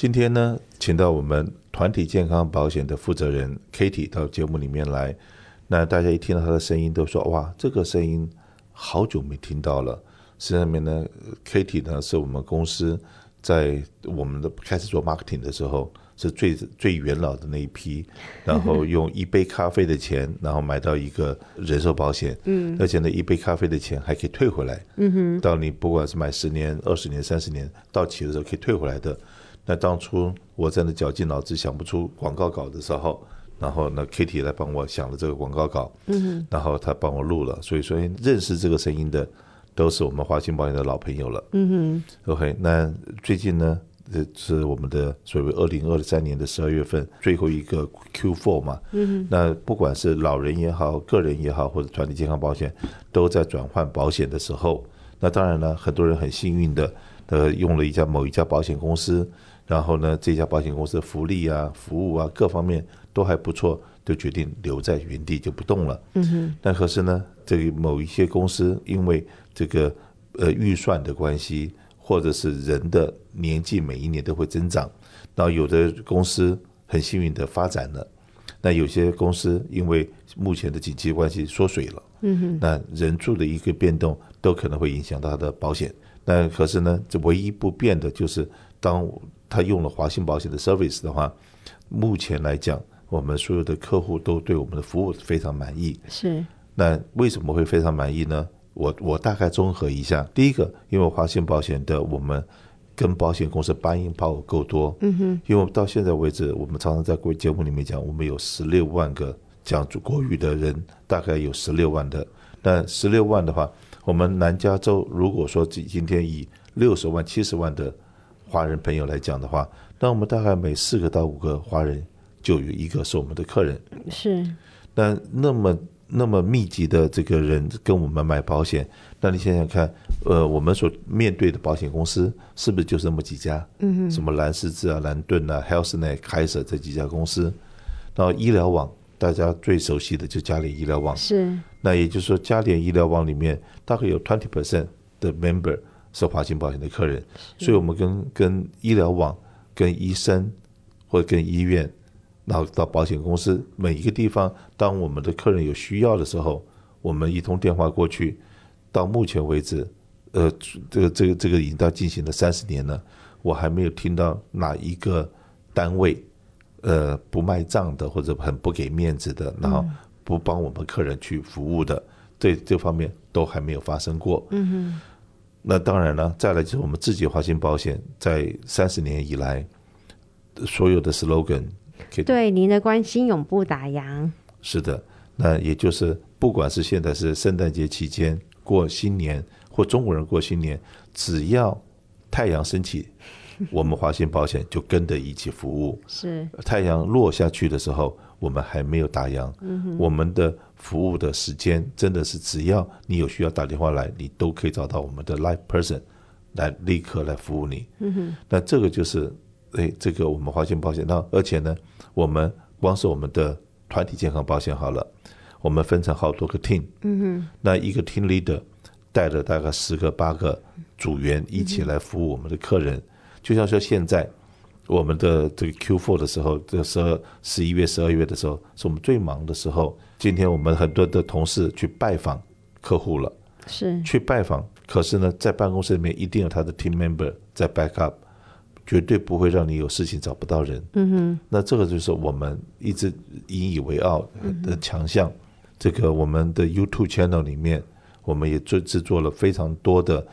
今天呢，请到我们团体健康保险的负责人 Katie 到节目里面来。那大家一听到她的声音，都说哇，这个声音好久没听到了。实际上面呢，Katie 呢是我们公司在我们的开始做 marketing 的时候。是最最元老的那一批，然后用一杯咖啡的钱，然后买到一个人寿保险，嗯，而且呢，一杯咖啡的钱还可以退回来，嗯哼，到你不管是买十年、二十年、三十年到期的时候可以退回来的。那当初我在那绞尽脑汁想不出广告稿的时候，然后呢，Kitty 来帮我想了这个广告稿，嗯，然后他帮我录了，所以说认识这个声音的都是我们华信保险的老朋友了，嗯哼，OK，那最近呢？这是我们的所谓二零二三年的十二月份最后一个 Q4 嘛，嗯，那不管是老人也好，个人也好，或者团体健康保险，都在转换保险的时候，那当然呢，很多人很幸运的，呃，用了一家某一家保险公司，然后呢，这家保险公司的福利啊、服务啊各方面都还不错，就决定留在原地就不动了，嗯哼。但可是呢，这个某一些公司因为这个呃预算的关系。或者是人的年纪每一年都会增长，然后有的公司很幸运的发展了，那有些公司因为目前的经济关系缩水了，嗯哼，那人数的一个变动都可能会影响到他的保险。那可是呢，这唯一不变的就是，当他用了华信保险的 service 的话，目前来讲，我们所有的客户都对我们的服务非常满意。是，那为什么会非常满意呢？我我大概综合一下，第一个，因为华信保险的我们跟保险公司 buying power 够多，嗯哼，因为到现在为止，我们常常在国节目里面讲，我们有十六万个讲国语的人，大概有十六万的，那十六万的话，我们南加州如果说今今天以六十万、七十万的华人朋友来讲的话，那我们大概每四个到五个华人就有一个是我们的客人，是，那那么。那么密集的这个人跟我们买保险，那你想想看，呃，我们所面对的保险公司是不是就是那么几家？嗯哼，什么蓝十字啊、蓝盾啊、HealthNet、Kaiser 这几家公司。然后医疗网，大家最熟悉的就嘉联医疗网。是。那也就是说，嘉联医疗网里面大概有 twenty percent 的 member 是华信保险的客人，所以我们跟跟医疗网、跟医生或者跟医院。然后到保险公司每一个地方，当我们的客人有需要的时候，我们一通电话过去。到目前为止，呃，这个这个这个已经到进行了三十年了，我还没有听到哪一个单位，呃，不卖账的或者很不给面子的，然后不帮我们客人去服务的，这这方面都还没有发生过。嗯哼。那当然了，再来就是我们自己华信保险在三十年以来所有的 slogan。对您的关心永不打烊。是的，那也就是不管是现在是圣诞节期间过新年，或中国人过新年，只要太阳升起，我们华信保险就跟着一起服务。是太阳落下去的时候，我们还没有打烊。嗯，我们的服务的时间真的是只要你有需要打电话来，你都可以找到我们的 live person 来立刻来服务你。嗯哼，那这个就是。哎，这个我们华信保险，那而且呢，我们光是我们的团体健康保险好了，我们分成好多个 team，嗯哼，那一个 team leader 带着大概十个八个组员一起来服务我们的客人，就像说现在我们的这个 Q4 的时候，这十二十一月、十二月的时候，是我们最忙的时候。今天我们很多的同事去拜访客户了，是去拜访，可是呢，在办公室里面一定有他的 team member 在 back up。绝对不会让你有事情找不到人。嗯哼，那这个就是我们一直引以为傲的强项。这个我们的 YouTube channel 里面，我们也做制作了非常多的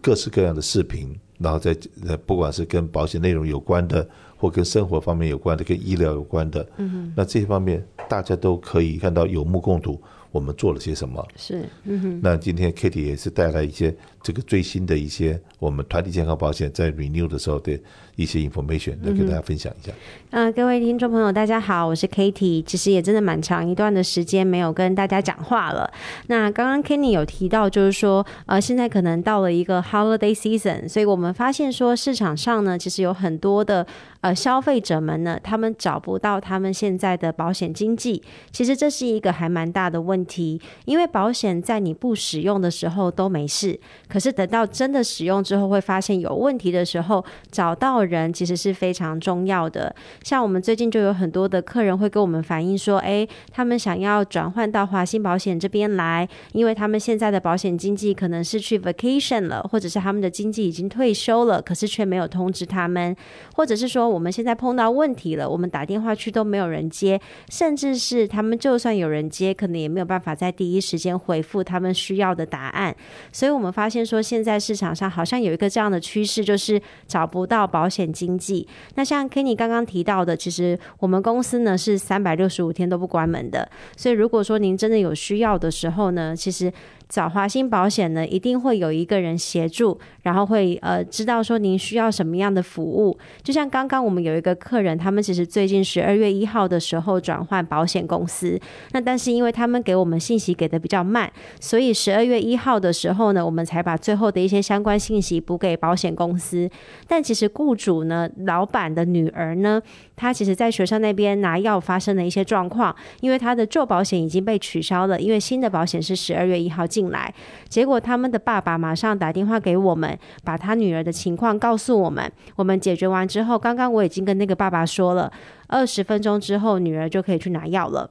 各式各样的视频，然后在呃不管是跟保险内容有关的，或跟生活方面有关的，跟医疗有关的，嗯，那这些方面大家都可以看到有目共睹。我们做了些什么？是，嗯哼。那今天 Kitty 也是带来一些这个最新的一些我们团体健康保险在 renew 的时候的一些 information 来跟大家分享一下。嗯、呃，各位听众朋友，大家好，我是 Kitty。其实也真的蛮长一段的时间没有跟大家讲话了。那刚刚 Kenny 有提到，就是说，呃，现在可能到了一个 holiday season，所以我们发现说市场上呢，其实有很多的呃消费者们呢，他们找不到他们现在的保险经济。其实这是一个还蛮大的问题。因为保险在你不使用的时候都没事，可是等到真的使用之后，会发现有问题的时候，找到人其实是非常重要的。像我们最近就有很多的客人会跟我们反映说，诶，他们想要转换到华兴保险这边来，因为他们现在的保险经纪可能是去 vacation 了，或者是他们的经纪已经退休了，可是却没有通知他们，或者是说我们现在碰到问题了，我们打电话去都没有人接，甚至是他们就算有人接，可能也没有办法在第一时间回复他们需要的答案。所以我们发现说，现在市场上好像有一个这样的趋势，就是找不到保险经纪。那像 Kenny 刚刚提到的，其实我们公司呢是三百六十五天都不关门的。所以如果说您真的有需要的时候呢，其实。找华兴保险呢，一定会有一个人协助，然后会呃知道说您需要什么样的服务。就像刚刚我们有一个客人，他们其实最近十二月一号的时候转换保险公司，那但是因为他们给我们信息给的比较慢，所以十二月一号的时候呢，我们才把最后的一些相关信息补给保险公司。但其实雇主呢，老板的女儿呢，她其实在学校那边拿药发生了一些状况，因为她的旧保险已经被取消了，因为新的保险是十二月一号进。进来，结果他们的爸爸马上打电话给我们，把他女儿的情况告诉我们。我们解决完之后，刚刚我已经跟那个爸爸说了，二十分钟之后女儿就可以去拿药了。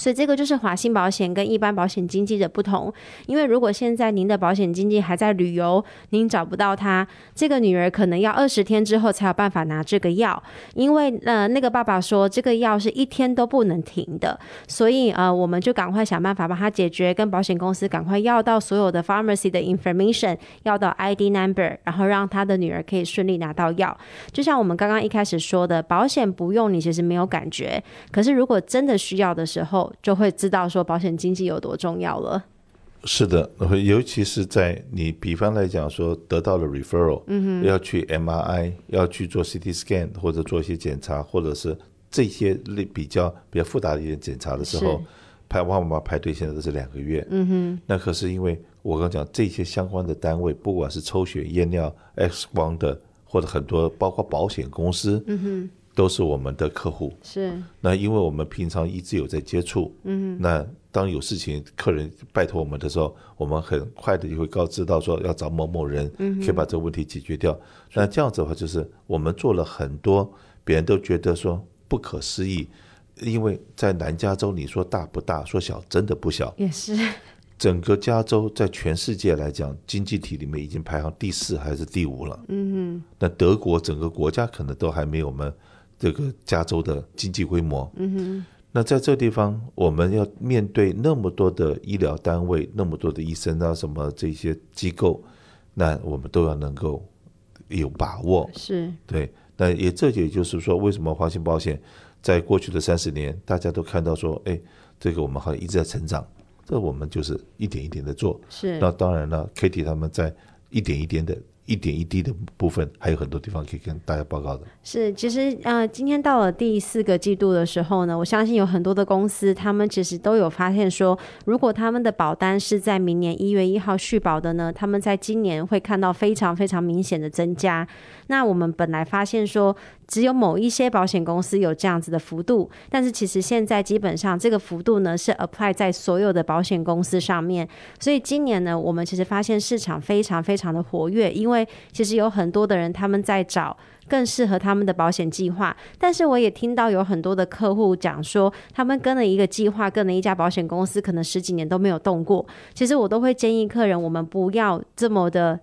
所以这个就是华兴保险跟一般保险经纪的不同，因为如果现在您的保险经纪还在旅游，您找不到他，这个女儿可能要二十天之后才有办法拿这个药，因为呃那个爸爸说这个药是一天都不能停的，所以呃我们就赶快想办法帮他解决，跟保险公司赶快要到所有的 pharmacy 的 information，要到 ID number，然后让他的女儿可以顺利拿到药。就像我们刚刚一开始说的，保险不用你其实没有感觉，可是如果真的需要的时候，就会知道说保险经纪有多重要了。是的，尤其是在你比方来讲说得到了 referral，嗯哼，要去 MRI，要去做 CT scan 或者做一些检查，或者是这些类比较比较复杂的一些检查的时候，排往往排队现在都是两个月。嗯哼，那可是因为我刚讲这些相关的单位，不管是抽血验尿、X 光的，或者很多包括保险公司，嗯哼。都是我们的客户，是。那因为我们平常一直有在接触，嗯，那当有事情客人拜托我们的时候，我们很快的就会告知到说要找某某人，可以把这个问题解决掉。那这样子的话，就是我们做了很多，别人都觉得说不可思议，因为在南加州，你说大不大，说小真的不小，也是。整个加州在全世界来讲，经济体里面已经排行第四还是第五了，嗯哼。那德国整个国家可能都还没有我们。这个加州的经济规模，嗯哼，那在这地方，我们要面对那么多的医疗单位，那么多的医生啊，什么这些机构，那我们都要能够有把握，是对。那也这也就是说，为什么华兴保险在过去的三十年，大家都看到说，哎，这个我们好像一直在成长，这我们就是一点一点的做。是。那当然了，Kitty 他们在一点一点的。一点一滴的部分，还有很多地方可以跟大家报告的。是，其实呃，今天到了第四个季度的时候呢，我相信有很多的公司，他们其实都有发现说，如果他们的保单是在明年一月一号续保的呢，他们在今年会看到非常非常明显的增加。那我们本来发现说，只有某一些保险公司有这样子的幅度，但是其实现在基本上这个幅度呢是 apply 在所有的保险公司上面。所以今年呢，我们其实发现市场非常非常的活跃，因为其实有很多的人他们在找更适合他们的保险计划。但是我也听到有很多的客户讲说，他们跟了一个计划，跟了一家保险公司，可能十几年都没有动过。其实我都会建议客人，我们不要这么的。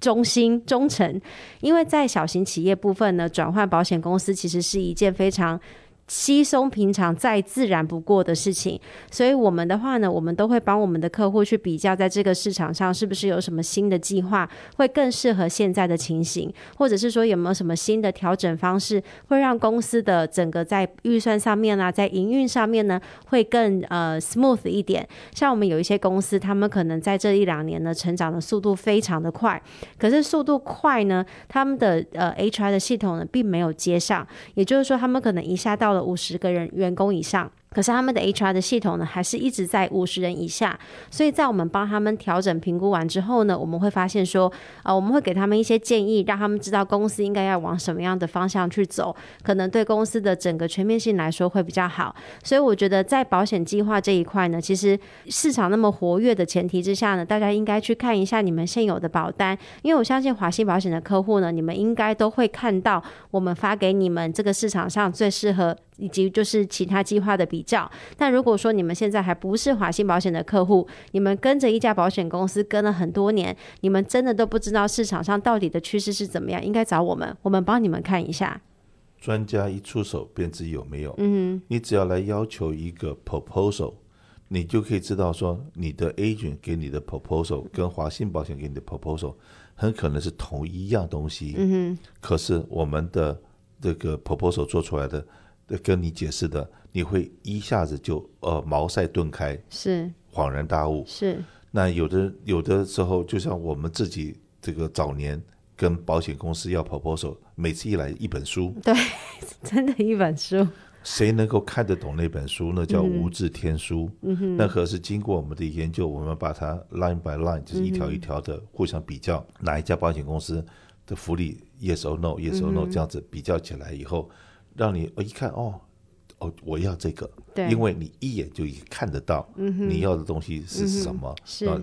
忠心忠诚，因为在小型企业部分呢，转换保险公司其实是一件非常。稀松平常、再自然不过的事情，所以我们的话呢，我们都会帮我们的客户去比较，在这个市场上是不是有什么新的计划会更适合现在的情形，或者是说有没有什么新的调整方式，会让公司的整个在预算上面啊，在营运上面呢，会更呃 smooth 一点。像我们有一些公司，他们可能在这一两年呢，成长的速度非常的快，可是速度快呢，他们的呃 HR 的系统呢，并没有接上，也就是说，他们可能一下到了。五十个人员工以上，可是他们的 HR 的系统呢，还是一直在五十人以下。所以在我们帮他们调整评估完之后呢，我们会发现说，啊、呃，我们会给他们一些建议，让他们知道公司应该要往什么样的方向去走，可能对公司的整个全面性来说会比较好。所以我觉得在保险计划这一块呢，其实市场那么活跃的前提之下呢，大家应该去看一下你们现有的保单，因为我相信华信保险的客户呢，你们应该都会看到我们发给你们这个市场上最适合。以及就是其他计划的比较，但如果说你们现在还不是华信保险的客户，你们跟着一家保险公司跟了很多年，你们真的都不知道市场上到底的趋势是怎么样，应该找我们，我们帮你们看一下。专家一出手便知有没有。嗯，你只要来要求一个 proposal，你就可以知道说你的 agent 给你的 proposal 跟华信保险给你的 proposal 很可能是同一样东西。嗯哼，可是我们的这个 proposal 做出来的。跟你解释的，你会一下子就呃茅塞顿开，是恍然大悟。是那有的有的时候，就像我们自己这个早年跟保险公司要 proposal，每次一来一本书，对，真的一本书，谁能够看得懂那本书？那叫无字天书。嗯哼，那可是经过我们的研究，我们把它 line by line，就是一条一条的互相比较，嗯、哪一家保险公司的福利 yes or no，yes or no，这样子比较起来以后。让你一看哦，哦，我要这个，对，因为你一眼就已经看得到，你要的东西是什么，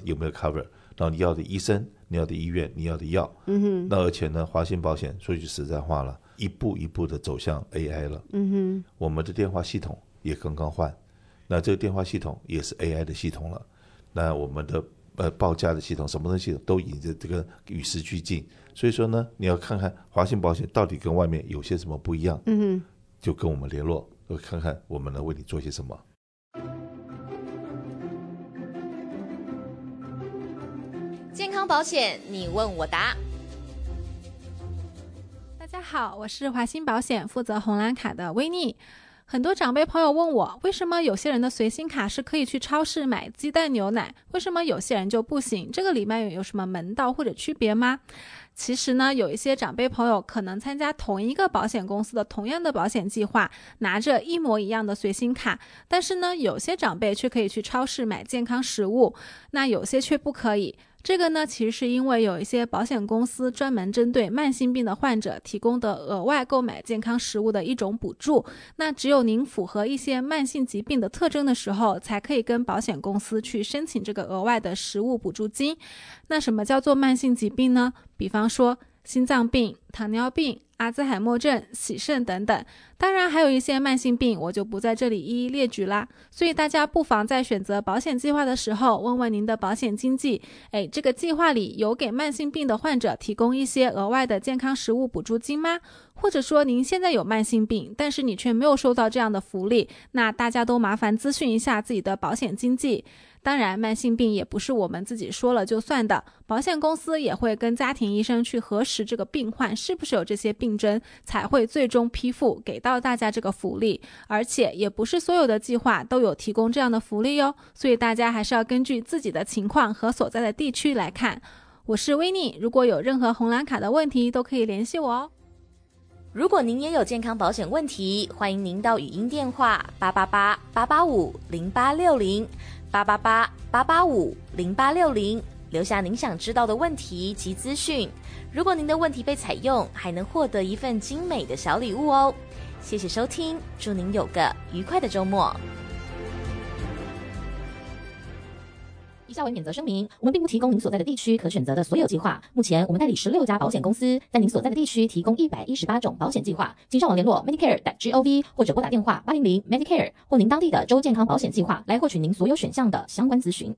有没有 cover？然后你要的医生，你要的医院，你要的药，嗯哼，那而且呢，华信保险说句实在话了，一步一步的走向 AI 了，嗯哼，我们的电话系统也刚刚换，那这个电话系统也是 AI 的系统了，那我们的呃报价的系统，什么东西都引着这个与时俱进。所以说呢，你要看看华信保险到底跟外面有些什么不一样，嗯哼，就跟我们联络，看看我们能为你做些什么。健康保险，你问我答。大家好，我是华信保险负责红蓝卡的威尼。很多长辈朋友问我，为什么有些人的随心卡是可以去超市买鸡蛋牛奶，为什么有些人就不行？这个里面有什么门道或者区别吗？其实呢，有一些长辈朋友可能参加同一个保险公司的同样的保险计划，拿着一模一样的随心卡，但是呢，有些长辈却可以去超市买健康食物，那有些却不可以。这个呢，其实是因为有一些保险公司专门针对慢性病的患者提供的额外购买健康食物的一种补助。那只有您符合一些慢性疾病的特征的时候，才可以跟保险公司去申请这个额外的食物补助金。那什么叫做慢性疾病呢？比方说心脏病、糖尿病。阿兹海默症、洗肾等等，当然还有一些慢性病，我就不在这里一一列举啦。所以大家不妨在选择保险计划的时候，问问您的保险经纪，诶，这个计划里有给慢性病的患者提供一些额外的健康食物补助金吗？或者说您现在有慢性病，但是你却没有收到这样的福利，那大家都麻烦咨询一下自己的保险经纪。当然，慢性病也不是我们自己说了就算的，保险公司也会跟家庭医生去核实这个病患是不是有这些病症，才会最终批复给到大家这个福利。而且，也不是所有的计划都有提供这样的福利哟，所以大家还是要根据自己的情况和所在的地区来看。我是威尼，如果有任何红蓝卡的问题，都可以联系我哦。如果您也有健康保险问题，欢迎您到语音电话八八八八八五零八六零。八八八八八五零八六零，留下您想知道的问题及资讯。如果您的问题被采用，还能获得一份精美的小礼物哦。谢谢收听，祝您有个愉快的周末。下为免责声明，我们并不提供您所在的地区可选择的所有计划。目前，我们代理十六家保险公司，在您所在的地区提供一百一十八种保险计划。请上网联络 Medicare.gov 或者拨打电话八零零 Medicare 或您当地的州健康保险计划来获取您所有选项的相关咨询。